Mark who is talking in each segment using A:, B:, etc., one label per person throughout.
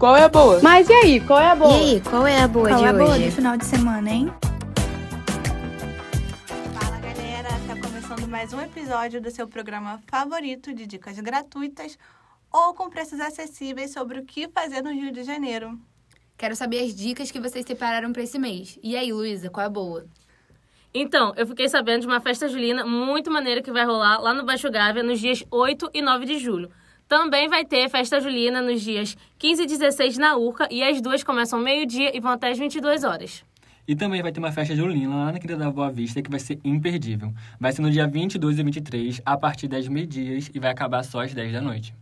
A: qual é a boa?
B: Mas e aí, qual é a boa?
C: E aí, qual é a boa
D: Qual
C: de
D: é a boa
C: hoje?
D: de final de semana, hein?
E: Fala galera, tá começando mais um episódio do seu programa favorito de dicas gratuitas ou com preços acessíveis sobre o que fazer no Rio de Janeiro.
F: Quero saber as dicas que vocês separaram pra esse mês. E aí, Luísa, qual é a boa?
G: Então, eu fiquei sabendo de uma festa julina muito maneira que vai rolar lá no Baixo Gávea nos dias 8 e 9 de julho. Também vai ter festa julina nos dias 15 e 16 na Urca e as duas começam meio-dia e vão até as 22 horas.
H: E também vai ter uma festa julina lá na Quinta da Boa Vista que vai ser imperdível. Vai ser no dia 22 e 23, a partir das meio-dias e vai acabar só às 10 da noite.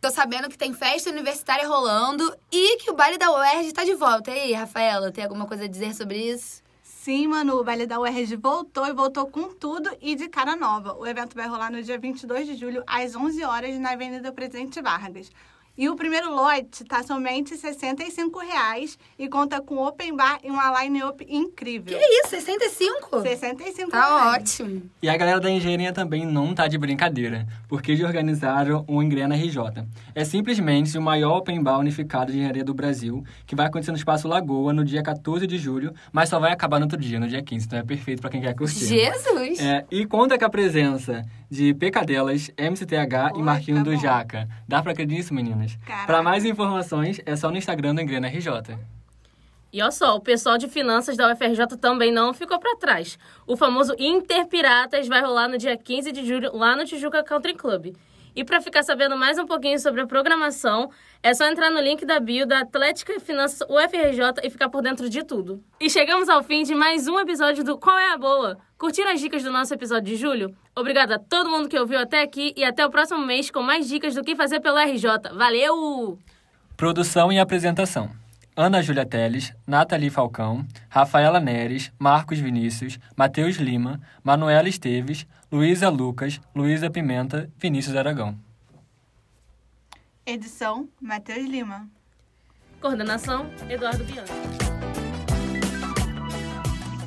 F: Tô sabendo que tem festa universitária rolando e que o baile da UERJ tá de volta. E aí, Rafaela, tem alguma coisa a dizer sobre isso?
E: Sim, Manu, o baile da UERJ voltou e voltou com tudo e de cara nova. O evento vai rolar no dia 22 de julho, às 11 horas, na Avenida Presidente Vargas. E o primeiro lote está somente 65 reais e conta com open bar e uma line-up incrível.
F: Que isso, 65?
E: 65
F: Tá
E: reais.
F: ótimo.
H: E a galera da engenharia também não tá de brincadeira, porque eles organizaram o Engrena RJ. É simplesmente o maior open bar unificado de engenharia do Brasil, que vai acontecer no Espaço Lagoa no dia 14 de julho, mas só vai acabar no outro dia, no dia 15, então é perfeito pra quem quer curtir.
F: Jesus!
H: É, e conta com a presença de Pecadelas, MCTH e
E: Oi,
H: Marquinho
E: tá
H: do
E: bom.
H: Jaca. Dá pra acreditar nisso, meninas? Pra mais informações, é só no Instagram do Engrena RJ.
G: E olha só, o pessoal de finanças da UFRJ também não ficou pra trás. O famoso Interpiratas vai rolar no dia 15 de julho lá no Tijuca Country Club. E pra ficar sabendo mais um pouquinho sobre a programação, é só entrar no link da bio da Atlética Finanças UFRJ e ficar por dentro de tudo. E chegamos ao fim de mais um episódio do Qual é a Boa? Curtiram as dicas do nosso episódio de julho? Obrigada a todo mundo que ouviu até aqui e até o próximo mês com mais dicas do que fazer pelo RJ. Valeu!
H: Produção e apresentação. Ana Júlia Teles, Nathalie Falcão, Rafaela Neres, Marcos Vinícius, Matheus Lima, Manuela Esteves, Luísa Lucas, Luísa Pimenta, Vinícius Aragão.
E: Edição, Matheus Lima.
G: Coordenação, Eduardo Bianchi.